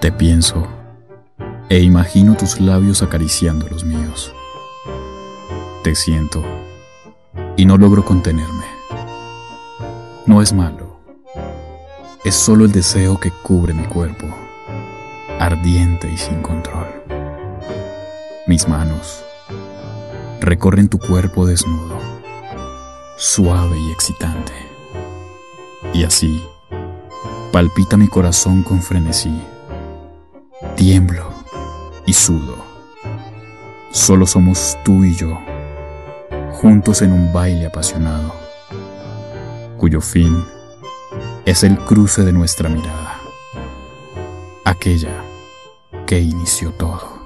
Te pienso e imagino tus labios acariciando los míos. Te siento y no logro contenerme. No es malo, es solo el deseo que cubre mi cuerpo, ardiente y sin control. Mis manos recorren tu cuerpo desnudo, suave y excitante. Y así, palpita mi corazón con frenesí. Tiemblo y sudo. Solo somos tú y yo, juntos en un baile apasionado, cuyo fin es el cruce de nuestra mirada, aquella que inició todo.